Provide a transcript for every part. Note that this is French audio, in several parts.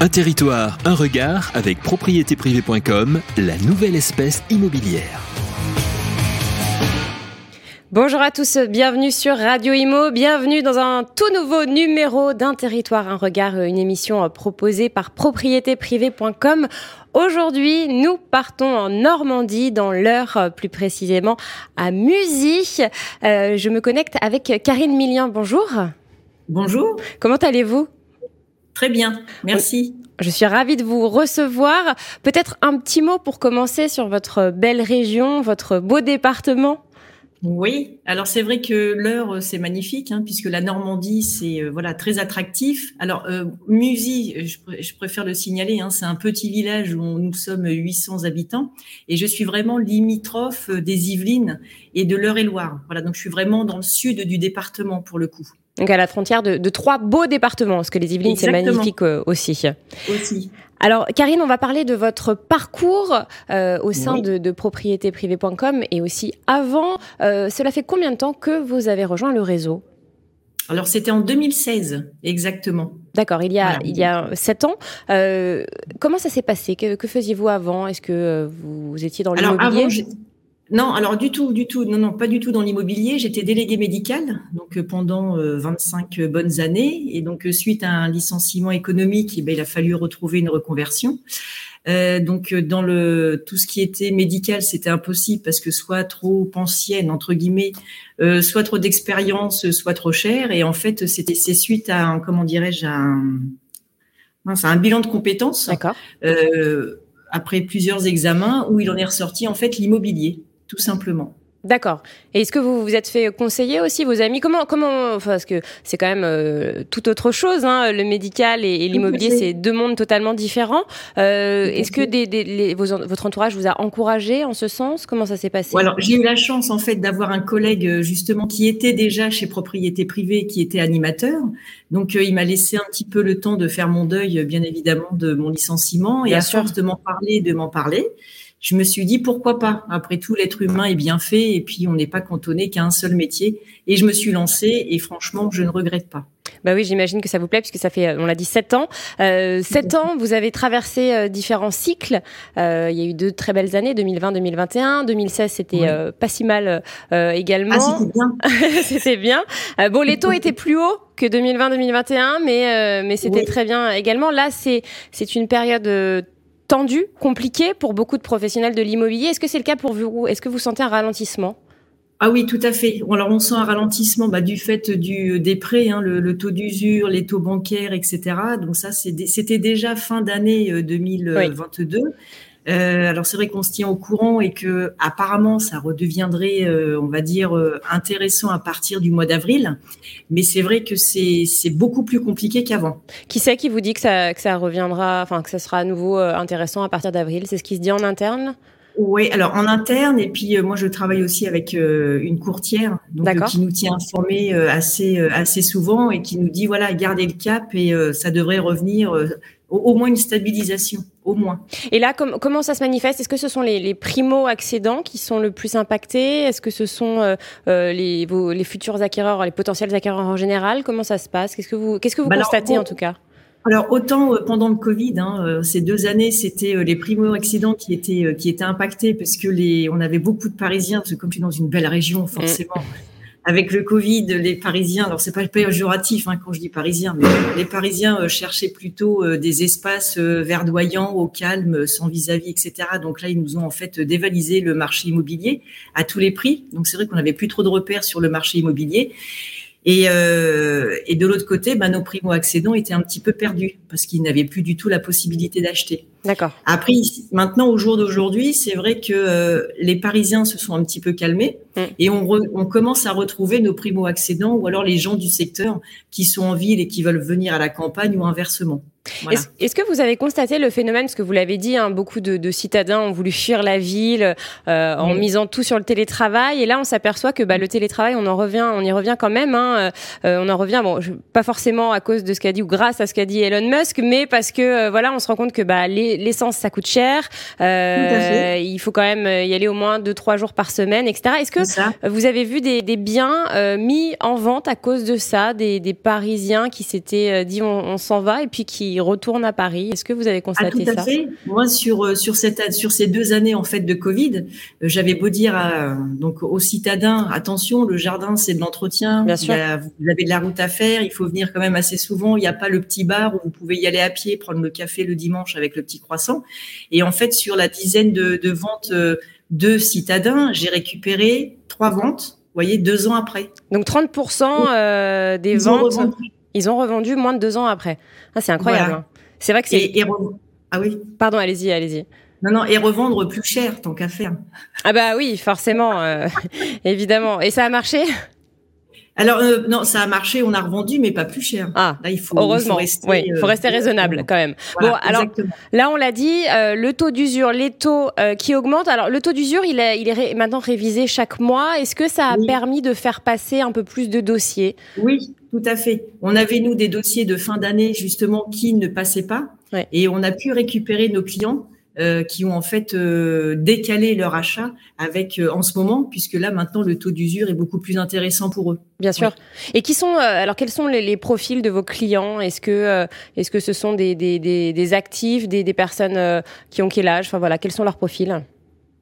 Un territoire, un regard avec propriétéprivée.com, la nouvelle espèce immobilière. Bonjour à tous, bienvenue sur Radio Imo, bienvenue dans un tout nouveau numéro d'un territoire, un regard, une émission proposée par propriétéprivée.com. Aujourd'hui, nous partons en Normandie, dans l'heure plus précisément à Musy. Euh, je me connecte avec Karine Millien, bonjour. Bonjour. Comment allez-vous? Très bien, merci. Je suis ravie de vous recevoir. Peut-être un petit mot pour commencer sur votre belle région, votre beau département. Oui, alors c'est vrai que l'heure c'est magnifique hein, puisque la Normandie c'est euh, voilà très attractif. Alors euh, Musy, je, préfère le signaler, hein, c'est un petit village où nous sommes 800 habitants et je suis vraiment limitrophe des Yvelines et de l'Eure-et-Loire. Voilà, donc je suis vraiment dans le sud du département pour le coup. Donc à la frontière de, trois beaux départements, parce que les Yvelines, c'est magnifique euh, aussi. Aussi. Alors, Karine, on va parler de votre parcours euh, au sein de, de propriétéprivée.com et aussi avant. Euh, cela fait combien de temps que vous avez rejoint le réseau? Alors c'était en 2016 exactement. D'accord, il y a il y a sept ans. comment ça s'est passé? Que, que faisiez-vous avant? Est-ce que vous étiez dans l'immobilier? Non, alors du tout, du tout, non, non, pas du tout dans l'immobilier. J'étais délégué médical, donc euh, pendant 25 euh, bonnes années, et donc euh, suite à un licenciement économique, eh ben, il a fallu retrouver une reconversion. donc dans le tout ce qui était médical, c'était impossible parce que soit trop ancienne entre guillemets, soit trop d'expérience, soit trop cher. Et en fait, c'était c'est suite à un, comment dirais-je un, un bilan de compétences. D'accord. après plusieurs examens où il en est ressorti en fait l'immobilier tout simplement. D'accord. Et est-ce que vous vous êtes fait conseiller aussi vos amis? Comment comment enfin, parce que c'est quand même euh, tout autre chose. Hein, le médical et, l'immobilier, c'est deux mondes totalement différents. Euh, est-ce que des, votre entourage vous a encouragé en ce sens? Comment ça s'est passé? Alors j'ai eu la chance en fait d'avoir un collègue euh, justement qui était déjà chez propriété privée, qui était animateur. Donc il m'a laissé un petit peu le temps de faire mon deuil, bien évidemment, de mon licenciement et à force de m'en parler, de m'en parler je me suis dit pourquoi pas? Après tout, l'être humain est bien fait et puis on n'est pas cantonné qu'à un seul métier. Et je me suis lancée et franchement, je ne regrette pas. Bah oui, j'imagine que ça vous plaît puisque ça fait, on l'a dit, sept ans. Euh, sept ans, vous avez traversé euh, différents cycles. Euh, il y a eu deux très belles années, 2020-2021. 2016, c'était euh, pas si mal euh, également. Ah, c'était bien. c'était bien. bon, les taux étaient plus hauts que 2020-2021, mais mais c'était très bien également. Là, c'est c'est une période tendu, compliqué pour beaucoup de professionnels de l'immobilier. Est-ce que c'est le cas pour vous Est-ce que vous sentez un ralentissement? Ah oui, tout à fait. Alors on sent un ralentissement bah, du fait du, des prêts, hein, le, taux d'usure, les taux bancaires, etc. Donc ça, c'était déjà fin d'année 2022. Euh, euh, alors c'est vrai qu'on se tient au courant et que apparemment ça redeviendrait, euh, on va dire, euh, intéressant à partir du mois d'avril. Mais c'est vrai que c'est beaucoup plus compliqué qu'avant. Qui c'est qui vous dit que ça, que ça reviendra, enfin que ça sera à nouveau intéressant à partir d'avril? C'est ce qui se dit en interne? Oui, alors en interne et puis moi je travaille aussi avec une courtière donc, qui nous tient informés assez assez souvent et qui nous dit voilà gardez le cap et ça devrait revenir au, moins une stabilisation, au moins. Et là, comment ça se manifeste? Est-ce que ce sont les, primo-accédants qui sont le plus impactés? Est-ce que ce sont euh, euh, les, les, futurs acquéreurs, les potentiels acquéreurs en général? Comment ça se passe? Qu'est-ce que vous, qu'est-ce que vous bah constatez en tout cas? Alors autant euh, pendant le Covid, hein, ces deux années, c'était les primo-accidents qui étaient qui étaient impactés parce que les on avait beaucoup de Parisiens, parce que comme tu es dans une belle région, forcément, avec le Covid, les Parisiens, alors c'est pas le péjoratif hein, quand je dis Parisiens, mais les Parisiens euh, cherchaient plutôt euh, des espaces euh, verdoyants, au calme, sans vis-à-vis, etc. Donc là, ils nous ont en fait dévalisé le marché immobilier à tous les prix. Donc c'est vrai qu'on n'avait plus trop de repères sur le marché immobilier. Et, euh, et de l'autre côté, ben, nos primo-accédants étaient un petit peu perdus parce qu'ils n'avaient plus du tout la possibilité d'acheter. D'accord. Après, maintenant, au jour d'aujourd'hui, c'est vrai que euh, les Parisiens se sont un petit peu calmés mm. et on, on, commence à retrouver nos primo-accédants ou alors les gens du secteur qui sont en ville et qui veulent venir à la campagne ou inversement. Est-ce que vous avez constaté le phénomène, parce que vous l'avez dit, hein, beaucoup de, citadins ont voulu fuir la ville euh, en misant tout sur le télétravail, et là on s'aperçoit que bah, le télétravail, on en revient, on y revient quand même. Hein, euh, on en revient, bon, pas forcément à cause de ce qu'a dit ou grâce à ce qu'a dit Elon Musk, mais parce que euh, voilà, on se rend compte que bah, l'essence ça coûte cher, il faut quand même y aller au moins deux trois jours par semaine, etc. Est-ce que vous avez vu des, biens mis en vente à cause de ça, des, Parisiens qui s'étaient dit on, on s'en va et puis qui ils retournent à Paris. Est-ce que vous avez constaté ah, tout à Fait. Moi, sur sur cette sur ces deux années en fait de Covid, j'avais beau dire à, donc aux citadins attention, le jardin c'est de l'entretien. Bien sûr. vous avez de la route à faire. Il faut venir quand même assez souvent. Il n'y a pas le petit bar où vous pouvez y aller à pied, prendre le café le dimanche avec le petit croissant. Et en fait, sur la dizaine de, de ventes de citadins, j'ai récupéré trois ventes, vous voyez, deux ans après. Donc 30% euh, des ventes, ils ont revendu moins de deux ans après. Ah, c'est incroyable. Hein. C'est vrai que c'est. Ah oui. Pardon, allez-y, allez-y. Non, non, et revendre plus cher, tant qu'à faire. Ah bah oui, forcément, euh, évidemment. Et ça a marché? Alors euh, non, ça a marché, on a revendu, mais pas plus cher. Ah, là il faut heureusement. Il faut rester, oui, faut rester raisonnable quand même. bon, alors là on l'a dit, euh, le taux d'usure, les taux euh, qui augmentent. Alors le taux d'usure, il est, il est maintenant révisé chaque mois. Est-ce que ça a permis de faire passer un peu plus de dossiers? Oui, tout à fait. On avait nous des dossiers de fin d'année justement qui ne passaient pas, et on a pu récupérer nos clients euh, qui ont en fait euh, décalé leur achat avec euh, en ce moment, puisque là maintenant le taux d'usure est beaucoup plus intéressant pour eux. Bien sûr. Et qui sont alors quels sont les, profils de vos clients? Est-ce que est-ce que ce sont des, des, des, des actifs, des, des personnes qui ont quel âge? Enfin voilà, quels sont leurs profils?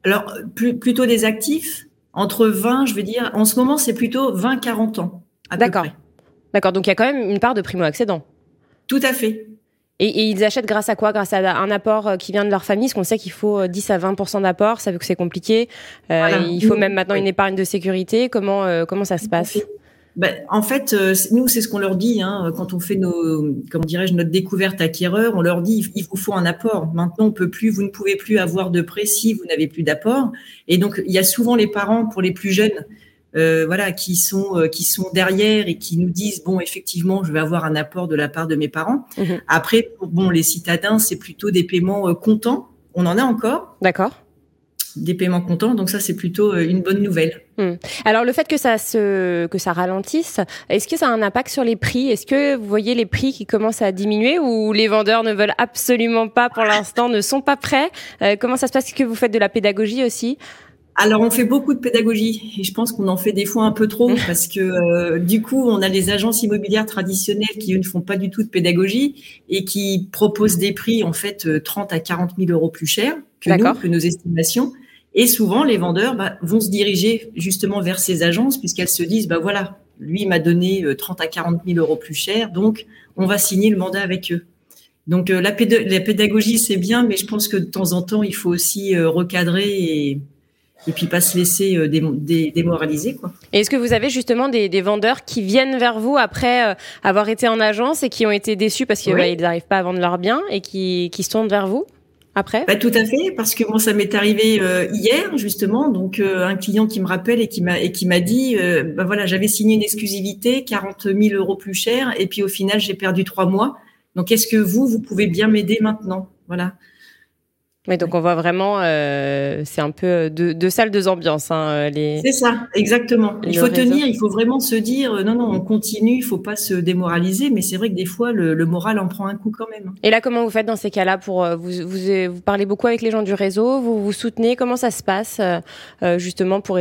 Alors plutôt des actifs entre 20, je veux dire, en ce moment c'est plutôt 20-40 ans. D'accord. D'accord. Donc il y a quand même une part de primo-accédant. Tout à fait. Et, ils achètent grâce à quoi? Grâce à un apport euh, qui vient de leur famille, parce qu'on sait qu'il faut 10 euh, à 20 d'apport, ça veut que c'est compliqué. Euh, il faut même maintenant une épargne de sécurité. Comment comment ça se passe? Ben, en fait, nous, c'est ce qu'on leur dit hein, quand on fait nos, comment dirais-je, notre découverte acquéreur. On leur dit, il vous faut un apport. Maintenant, on peut plus, vous ne pouvez plus avoir de prêt si vous n'avez plus d'apport. Et donc, il y a souvent les parents pour les plus jeunes euh, voilà, qui sont euh, qui sont derrière et qui nous disent bon, effectivement, je vais avoir un apport de la part de mes parents. Mhm. Après, pour, bon, les citadins, c'est plutôt des paiements euh, comptants. On en a encore. D'accord. Des paiements comptants, donc ça c'est plutôt une bonne nouvelle. Hmm. Alors le fait que ça se que ça ralentisse, est-ce que ça a un impact sur les prix? Est-ce que vous voyez les prix qui commencent à diminuer ou les vendeurs ne veulent absolument pas pour l'instant, ne sont pas prêts? Comment ça se passe? Est-ce que vous faites de la pédagogie aussi? Alors on fait beaucoup de pédagogie et je pense qu'on en fait des fois un peu trop parce que euh, du coup on a les agences immobilières traditionnelles qui eux ne font pas du tout de pédagogie et qui proposent des prix en fait 30 euh, à 40 000 euros plus chers que nous, que nos estimations. Et souvent les vendeurs bah, vont se diriger justement vers ces agences puisqu'elles se disent bah voilà lui m'a donné 30 euh, à 40 000 euros plus cher donc on va signer le mandat avec eux. Donc la, la pédagogie c'est bien mais je pense que de temps en temps il faut aussi recadrer et et puis pas se laisser euh, démoraliser. Quoi. est-ce que vous avez justement des, vendeurs qui viennent vers vous après euh, avoir été en agence et qui ont été déçus parce qu'ils n'arrivent pas à vendre leurs biens et qui, qui se tournent vers vous après? Bah, Tout à fait, parce que moi, ça m'est arrivé euh, hier, justement. Donc, un client qui me rappelle et qui m'a et qui m'a dit, bah, voilà, j'avais signé une exclusivité, 40 000 euros plus cher, et puis au final, j'ai perdu trois mois. Donc, est-ce que vous, vous pouvez bien m'aider maintenant? Voilà. Oui, donc on voit vraiment, euh, c'est un peu deux, deux salles, deux ambiances. Hein, euh, les... C'est ça, exactement. Il faut tenir, il faut vraiment se dire, euh, non, non, on continue, il faut pas se démoraliser, mais c'est vrai que des fois, le, le, moral en prend un coup quand même. Et là, comment vous faites dans ces cas-là pour vous, vous, vous, parlez beaucoup avec les gens du réseau, vous vous soutenez, comment ça se passe justement pour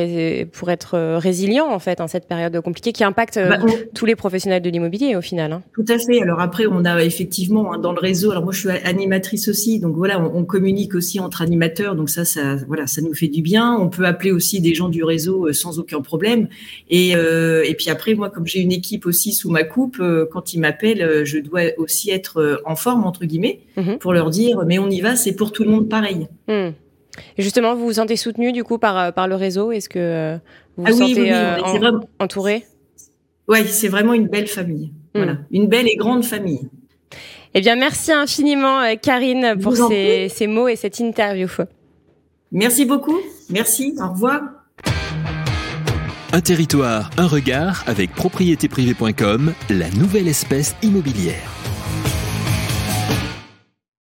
pour être résilient en fait en cette période compliquée qui impacte bah, tous les professionnels de l'immobilier au final. Hein. Tout à fait. Alors après, on a effectivement hein, dans le réseau. Alors moi, je suis animatrice aussi, donc voilà, on, on communique aussi entre animateurs, donc ça, ça, voilà, ça nous fait du bien. On peut appeler aussi des gens du réseau euh, sans aucun problème. Et, euh, et puis après, moi, comme j'ai une équipe aussi sous ma coupe, euh, quand ils m'appellent, je dois aussi être en forme entre guillemets mhm. pour leur dire, mais on y va, c'est pour tout le monde pareil. Hmm. Et justement, vous vous sentez soutenu du coup par par le réseau? Est-ce que vous vous ah sentez entouré? Oui, c'est vraiment une belle famille. Hmm. Voilà, une belle et grande famille. Eh bien, merci infiniment, euh, Karine, pour ces, ces, mots et cette interview. Merci beaucoup. Merci. Au revoir. Un territoire, un regard avec propriétéprivé.com, la nouvelle espèce immobilière.